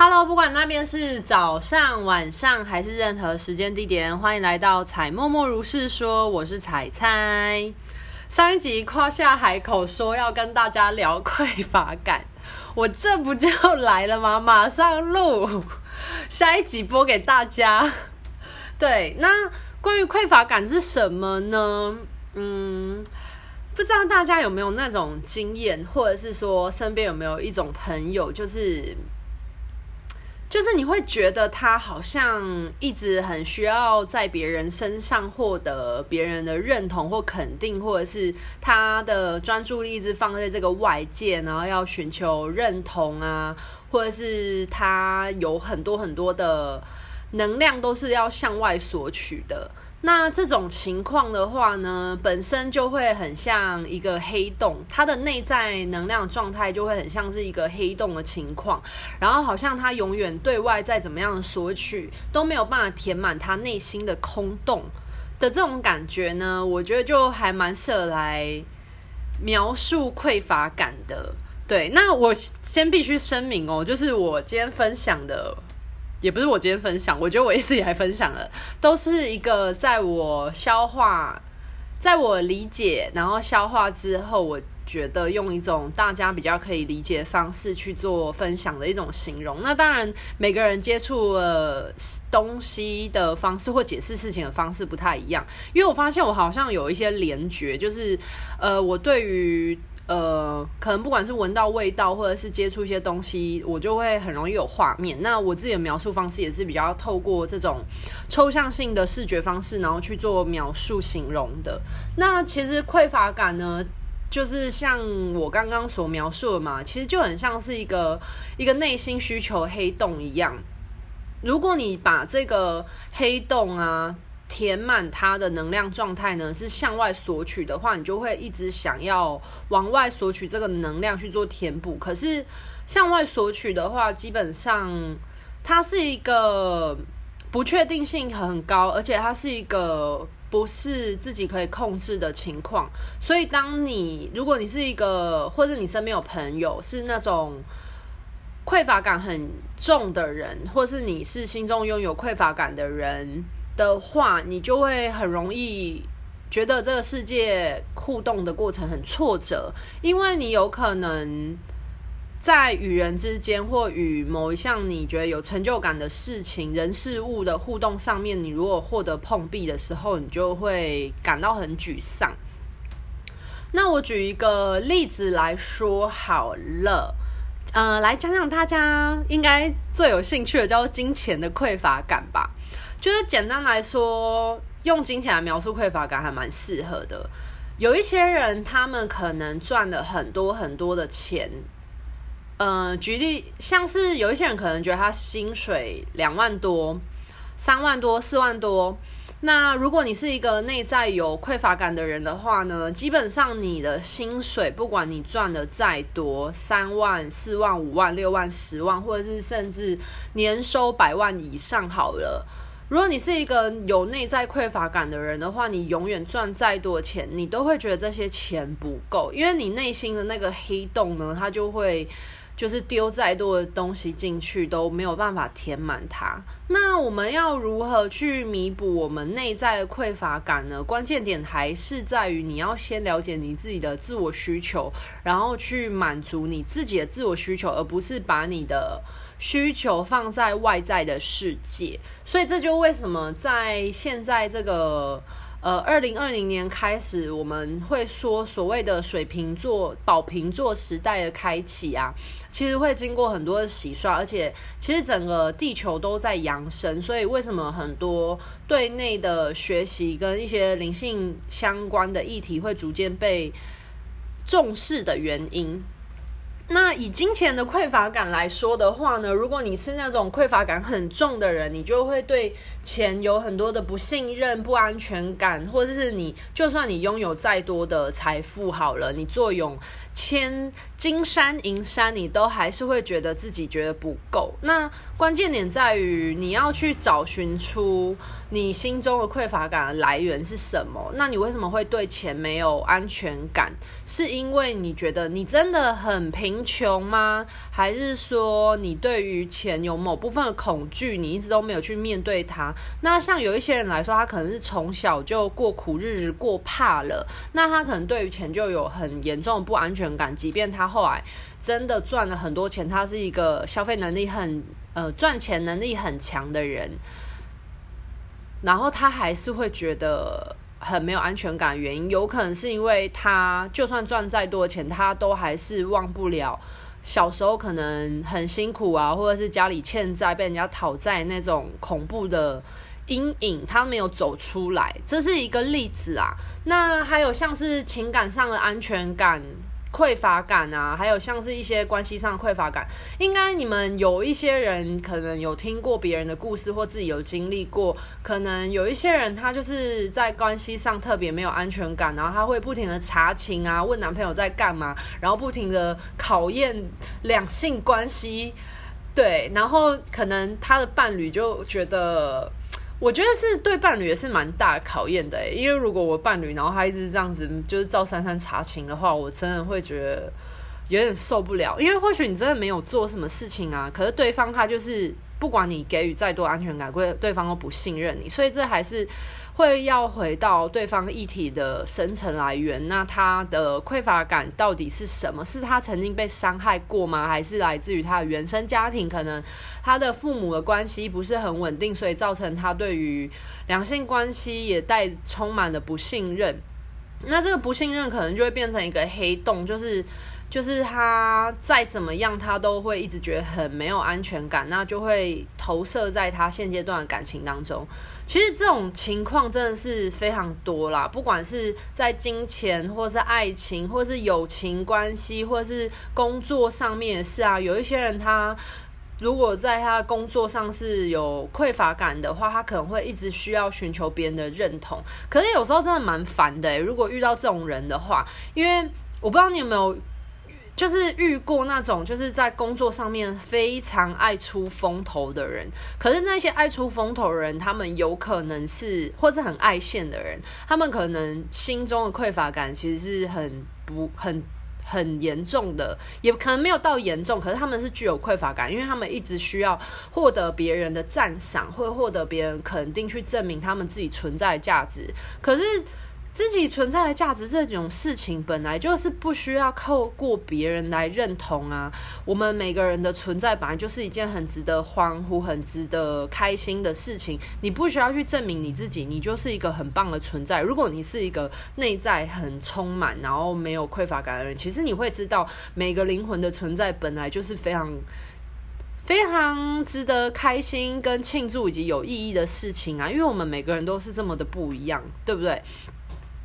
Hello，不管那边是早上、晚上还是任何时间地点，欢迎来到彩默默如是说，我是彩彩。上一集夸下海口说要跟大家聊匮乏感，我这不就来了吗？马上录下一集播给大家。对，那关于匮乏感是什么呢？嗯，不知道大家有没有那种经验，或者是说身边有没有一种朋友，就是。就是你会觉得他好像一直很需要在别人身上获得别人的认同或肯定，或者是他的专注力一直放在这个外界，然后要寻求认同啊，或者是他有很多很多的能量都是要向外索取的。那这种情况的话呢，本身就会很像一个黑洞，它的内在能量状态就会很像是一个黑洞的情况，然后好像它永远对外再怎么样索取都没有办法填满它内心的空洞的这种感觉呢，我觉得就还蛮适合来描述匮乏感的。对，那我先必须声明哦，就是我今天分享的。也不是我今天分享，我觉得我一直以来分享的都是一个在我消化，在我理解，然后消化之后，我觉得用一种大家比较可以理解的方式去做分享的一种形容。那当然，每个人接触了东西的方式或解释事情的方式不太一样，因为我发现我好像有一些联觉，就是呃，我对于。呃，可能不管是闻到味道，或者是接触一些东西，我就会很容易有画面。那我自己的描述方式也是比较透过这种抽象性的视觉方式，然后去做描述形容的。那其实匮乏感呢，就是像我刚刚所描述的嘛，其实就很像是一个一个内心需求黑洞一样。如果你把这个黑洞啊，填满它的能量状态呢，是向外索取的话，你就会一直想要往外索取这个能量去做填补。可是向外索取的话，基本上它是一个不确定性很高，而且它是一个不是自己可以控制的情况。所以，当你如果你是一个，或者你身边有朋友是那种匮乏感很重的人，或是你是心中拥有匮乏感的人。的话，你就会很容易觉得这个世界互动的过程很挫折，因为你有可能在与人之间或与某一项你觉得有成就感的事情、人事物的互动上面，你如果获得碰壁的时候，你就会感到很沮丧。那我举一个例子来说好了，呃，来讲讲大家应该最有兴趣的，叫做金钱的匮乏感吧。就是简单来说，用金钱来描述匮乏感还蛮适合的。有一些人，他们可能赚了很多很多的钱。呃，举例，像是有一些人可能觉得他薪水两万多、三万多、四万多。那如果你是一个内在有匮乏感的人的话呢，基本上你的薪水，不管你赚的再多，三万、四万、五万、六万、十万，或者是甚至年收百万以上，好了。如果你是一个有内在匮乏感的人的话，你永远赚再多钱，你都会觉得这些钱不够，因为你内心的那个黑洞呢，它就会就是丢再多的东西进去都没有办法填满它。那我们要如何去弥补我们内在的匮乏感呢？关键点还是在于你要先了解你自己的自我需求，然后去满足你自己的自我需求，而不是把你的。需求放在外在的世界，所以这就为什么在现在这个呃二零二零年开始，我们会说所谓的水瓶座宝瓶座时代的开启啊，其实会经过很多的洗刷，而且其实整个地球都在扬升，所以为什么很多对内的学习跟一些灵性相关的议题会逐渐被重视的原因。那以金钱的匮乏感来说的话呢，如果你是那种匮乏感很重的人，你就会对钱有很多的不信任、不安全感，或者是你就算你拥有再多的财富好了，你坐拥千金山银山，你都还是会觉得自己觉得不够。那关键点在于你要去找寻出你心中的匮乏感的来源是什么。那你为什么会对钱没有安全感？是因为你觉得你真的很贫穷吗？还是说你对于钱有某部分的恐惧，你一直都没有去面对它？那像有一些人来说，他可能是从小就过苦日子，过怕了，那他可能对于钱就有很严重的不安全感，即便他后来真的赚了很多钱，他是一个消费能力很呃赚钱能力很强的人，然后他还是会觉得很没有安全感。原因有可能是因为他就算赚再多钱，他都还是忘不了小时候可能很辛苦啊，或者是家里欠债被人家讨债那种恐怖的。阴影，他没有走出来，这是一个例子啊。那还有像是情感上的安全感匮乏感啊，还有像是一些关系上的匮乏感，应该你们有一些人可能有听过别人的故事，或自己有经历过。可能有一些人他就是在关系上特别没有安全感，然后他会不停的查情啊，问男朋友在干嘛，然后不停的考验两性关系。对，然后可能他的伴侣就觉得。我觉得是对伴侣也是蛮大考验的，因为如果我伴侣然后他一直这样子就是照三三查情的话，我真的会觉得有点受不了。因为或许你真的没有做什么事情啊，可是对方他就是不管你给予再多安全感，对对方都不信任你，所以这还是。会要回到对方议题的深层来源，那他的匮乏感到底是什么？是他曾经被伤害过吗？还是来自于他的原生家庭？可能他的父母的关系不是很稳定，所以造成他对于两性关系也带充满了不信任。那这个不信任可能就会变成一个黑洞，就是。就是他再怎么样，他都会一直觉得很没有安全感，那就会投射在他现阶段的感情当中。其实这种情况真的是非常多啦，不管是在金钱，或是爱情，或是友情关系，或是工作上面也是啊。有一些人他如果在他工作上是有匮乏感的话，他可能会一直需要寻求别人的认同。可是有时候真的蛮烦的欸，如果遇到这种人的话，因为我不知道你有没有。就是遇过那种就是在工作上面非常爱出风头的人，可是那些爱出风头的人，他们有可能是或是很爱现的人，他们可能心中的匮乏感其实是很不很很严重的，也可能没有到严重，可是他们是具有匮乏感，因为他们一直需要获得别人的赞赏，或获得别人肯定去证明他们自己存在的价值，可是。自己存在的价值这种事情，本来就是不需要透过别人来认同啊。我们每个人的存在本来就是一件很值得欢呼、很值得开心的事情。你不需要去证明你自己，你就是一个很棒的存在。如果你是一个内在很充满，然后没有匮乏感的人，其实你会知道，每个灵魂的存在本来就是非常、非常值得开心跟庆祝以及有意义的事情啊。因为我们每个人都是这么的不一样，对不对？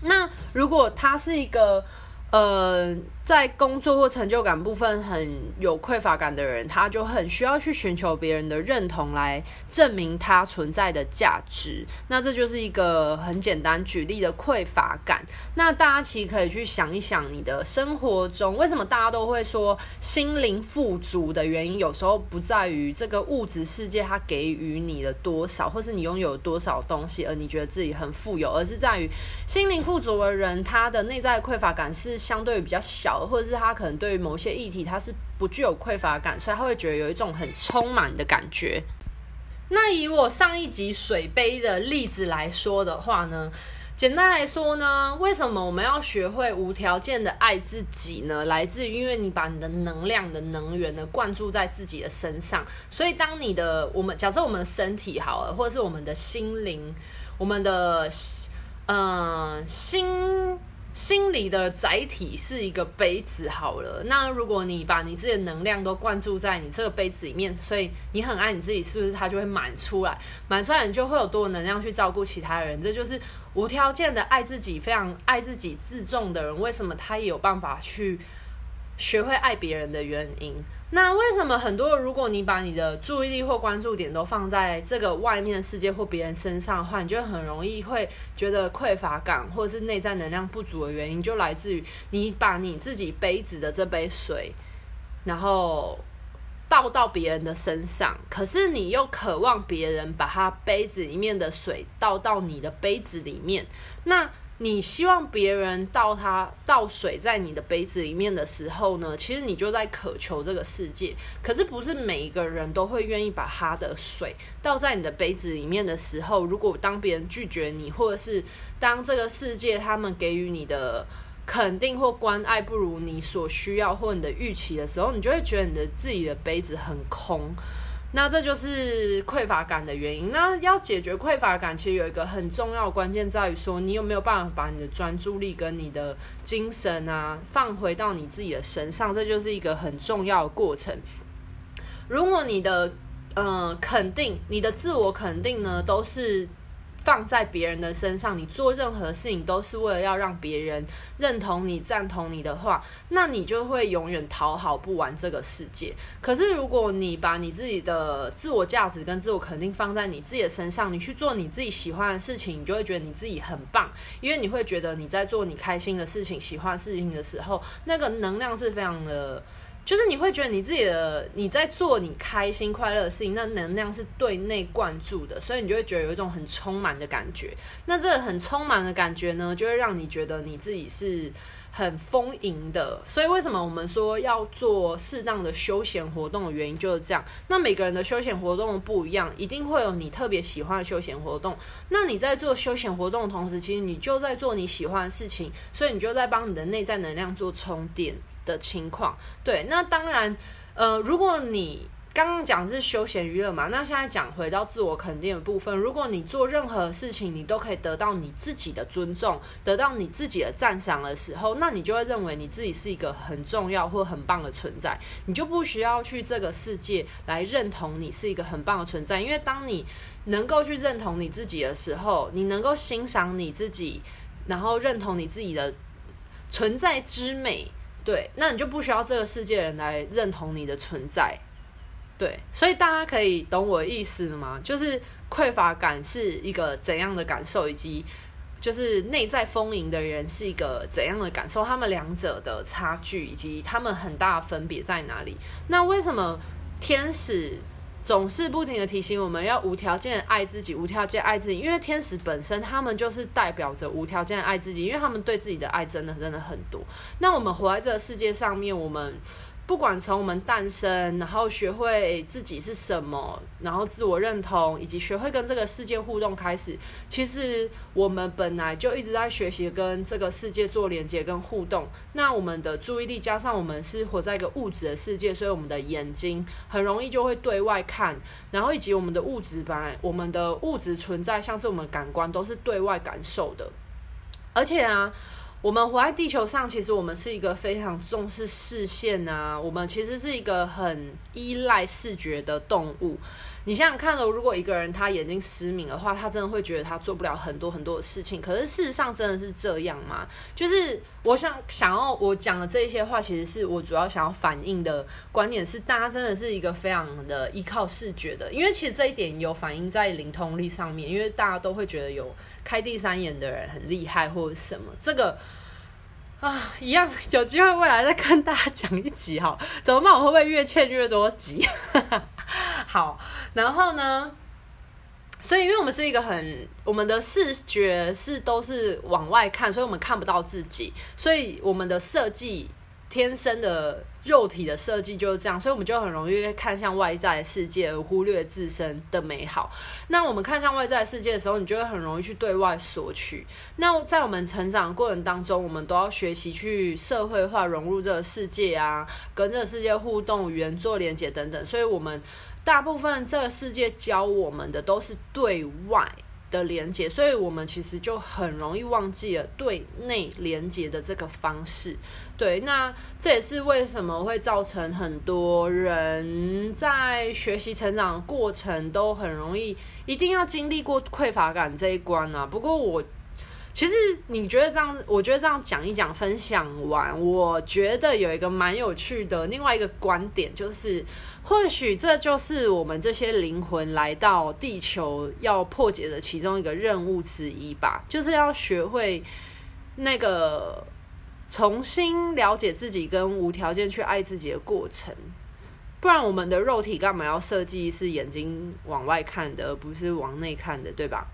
那如果他是一个，呃。在工作或成就感部分很有匮乏感的人，他就很需要去寻求别人的认同来证明他存在的价值。那这就是一个很简单举例的匮乏感。那大家其实可以去想一想，你的生活中为什么大家都会说心灵富足的原因，有时候不在于这个物质世界它给予你的多少，或是你拥有多少东西，而你觉得自己很富有，而是在于心灵富足的人，他的内在匮乏感是相对于比较小。或者是他可能对于某些议题他是不具有匮乏感，所以他会觉得有一种很充满的感觉。那以我上一集水杯的例子来说的话呢，简单来说呢，为什么我们要学会无条件的爱自己呢？来自于因为你把你的能量的能源呢灌注在自己的身上，所以当你的我们假设我们的身体好了，或者是我们的心灵，我们的嗯、呃、心。心理的载体是一个杯子，好了。那如果你把你自己的能量都灌注在你这个杯子里面，所以你很爱你自己，是不是它就会满出来？满出来，你就会有多能量去照顾其他人。这就是无条件的爱自己，非常爱自己、自重的人，为什么他也有办法去学会爱别人的原因。那为什么很多，如果你把你的注意力或关注点都放在这个外面世界或别人身上的话，你就很容易会觉得匮乏感或者是内在能量不足的原因，就来自于你把你自己杯子的这杯水，然后倒到别人的身上，可是你又渴望别人把他杯子里面的水倒到你的杯子里面，那。你希望别人倒他倒水在你的杯子里面的时候呢，其实你就在渴求这个世界。可是不是每一个人都会愿意把他的水倒在你的杯子里面的时候，如果当别人拒绝你，或者是当这个世界他们给予你的肯定或关爱不如你所需要或你的预期的时候，你就会觉得你的自己的杯子很空。那这就是匮乏感的原因。那要解决匮乏感，其实有一个很重要的关键在于说，你有没有办法把你的专注力跟你的精神啊，放回到你自己的身上，这就是一个很重要的过程。如果你的呃肯定，你的自我肯定呢，都是。放在别人的身上，你做任何事情都是为了要让别人认同你、赞同你的话，那你就会永远讨好不完这个世界。可是，如果你把你自己的自我价值跟自我肯定放在你自己的身上，你去做你自己喜欢的事情，你就会觉得你自己很棒，因为你会觉得你在做你开心的事情、喜欢事情的时候，那个能量是非常的。就是你会觉得你自己的你在做你开心快乐的事情，那能量是对内灌注的，所以你就会觉得有一种很充满的感觉。那这个很充满的感觉呢，就会让你觉得你自己是很丰盈的。所以为什么我们说要做适当的休闲活动的原因就是这样。那每个人的休闲活动不一样，一定会有你特别喜欢的休闲活动。那你在做休闲活动的同时，其实你就在做你喜欢的事情，所以你就在帮你的内在能量做充电的情况，对，那当然，呃，如果你刚刚讲是休闲娱乐嘛，那现在讲回到自我肯定的部分，如果你做任何事情，你都可以得到你自己的尊重，得到你自己的赞赏的时候，那你就会认为你自己是一个很重要或很棒的存在，你就不需要去这个世界来认同你是一个很棒的存在，因为当你能够去认同你自己的时候，你能够欣赏你自己，然后认同你自己的存在之美。对，那你就不需要这个世界人来认同你的存在，对，所以大家可以懂我的意思吗？就是匮乏感是一个怎样的感受，以及就是内在丰盈的人是一个怎样的感受，他们两者的差距以及他们很大分别在哪里？那为什么天使？总是不停的提醒我们要无条件爱自己，无条件爱自己，因为天使本身他们就是代表着无条件爱自己，因为他们对自己的爱真的真的很多。那我们活在这个世界上面，我们。不管从我们诞生，然后学会自己是什么，然后自我认同，以及学会跟这个世界互动开始，其实我们本来就一直在学习跟这个世界做连接跟互动。那我们的注意力加上我们是活在一个物质的世界，所以我们的眼睛很容易就会对外看，然后以及我们的物质本来我们的物质存在，像是我们感官都是对外感受的，而且啊。我们活在地球上，其实我们是一个非常重视视线啊。我们其实是一个很依赖视觉的动物。你想想看哦，如果一个人他眼睛失明的话，他真的会觉得他做不了很多很多的事情。可是事实上真的是这样吗？就是我想想要我讲的这一些话，其实是我主要想要反映的观点是，大家真的是一个非常的依靠视觉的。因为其实这一点有反映在灵通力上面，因为大家都会觉得有开第三眼的人很厉害或者什么。这个啊，一样 有机会未来再跟大家讲一集哈。怎么办？我会不会越欠越多集？好，然后呢？所以，因为我们是一个很，我们的视觉是都是往外看，所以我们看不到自己，所以我们的设计。天生的肉体的设计就是这样，所以我们就很容易看向外在世界，而忽略自身的美好。那我们看向外在世界的时候，你就会很容易去对外索取。那在我们成长过程当中，我们都要学习去社会化融入这个世界啊，跟这个世界互动、语言做连接等等。所以，我们大部分这个世界教我们的都是对外的连接，所以我们其实就很容易忘记了对内连接的这个方式。对，那这也是为什么会造成很多人在学习成长过程都很容易一定要经历过匮乏感这一关啊。不过我其实你觉得这样？我觉得这样讲一讲，分享完，我觉得有一个蛮有趣的另外一个观点，就是或许这就是我们这些灵魂来到地球要破解的其中一个任务之一吧，就是要学会那个重新了解自己跟无条件去爱自己的过程。不然，我们的肉体干嘛要设计是眼睛往外看的，而不是往内看的，对吧？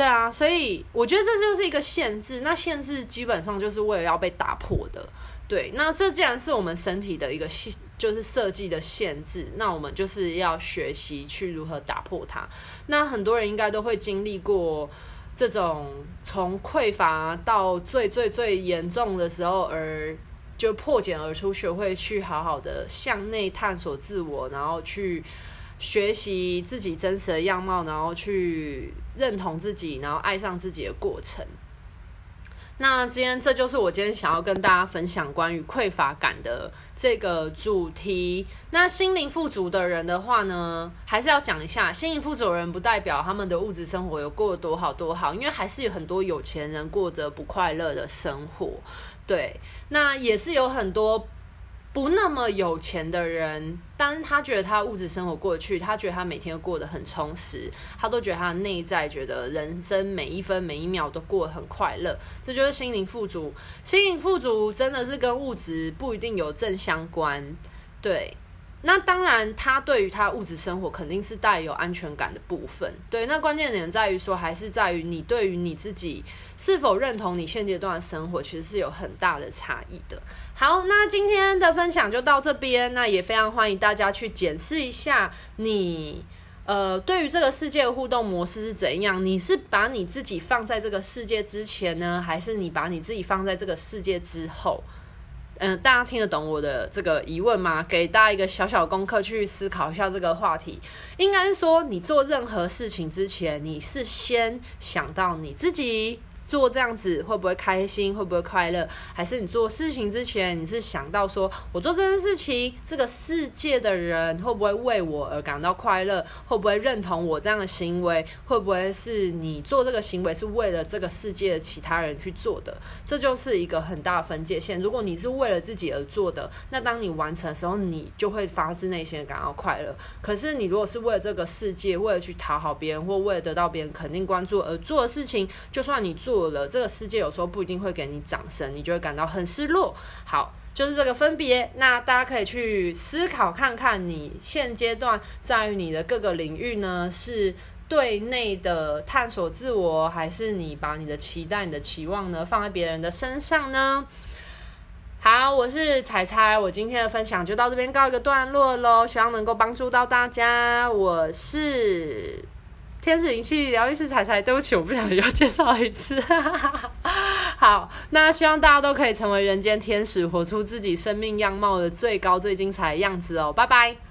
对啊，所以我觉得这就是一个限制。那限制基本上就是为了要被打破的。对，那这既然是我们身体的一个限，就是设计的限制，那我们就是要学习去如何打破它。那很多人应该都会经历过这种从匮乏到最最最严重的时候而。就破茧而出，学会去好好的向内探索自我，然后去学习自己真实的样貌，然后去认同自己，然后爱上自己的过程。那今天这就是我今天想要跟大家分享关于匮乏感的这个主题。那心灵富足的人的话呢，还是要讲一下，心灵富足的人不代表他们的物质生活有过多好多好，因为还是有很多有钱人过着不快乐的生活。对，那也是有很多不那么有钱的人，但他觉得他物质生活过去，他觉得他每天过得很充实，他都觉得他的内在觉得人生每一分每一秒都过得很快乐，这就是心灵富足。心灵富足真的是跟物质不一定有正相关，对。那当然，他对于他物质生活肯定是带有安全感的部分。对，那关键点在于说，还是在于你对于你自己是否认同你现阶段的生活，其实是有很大的差异的。好，那今天的分享就到这边。那也非常欢迎大家去检视一下你，呃，对于这个世界的互动模式是怎样？你是把你自己放在这个世界之前呢，还是你把你自己放在这个世界之后？嗯，大家听得懂我的这个疑问吗？给大家一个小小功课，去思考一下这个话题。应该说，你做任何事情之前，你是先想到你自己。做这样子会不会开心？会不会快乐？还是你做事情之前，你是想到说，我做这件事情，这个世界的人会不会为我而感到快乐？会不会认同我这样的行为？会不会是你做这个行为是为了这个世界的其他人去做的？这就是一个很大的分界线。如果你是为了自己而做的，那当你完成的时候，你就会发自内心的感到快乐。可是你如果是为了这个世界，为了去讨好别人，或为了得到别人肯定关注而做的事情，就算你做了，这个世界有时候不一定会给你掌声，你就会感到很失落。好，就是这个分别。那大家可以去思考看看，你现阶段在于你的各个领域呢，是对内的探索自我，还是你把你的期待、你的期望呢放在别人的身上呢？好，我是彩彩，我今天的分享就到这边告一个段落喽，希望能够帮助到大家。我是。天使灵气疗愈师彩彩，对不起，我不想又介绍一次。好，那希望大家都可以成为人间天使，活出自己生命样貌的最高、最精彩的样子哦。拜拜。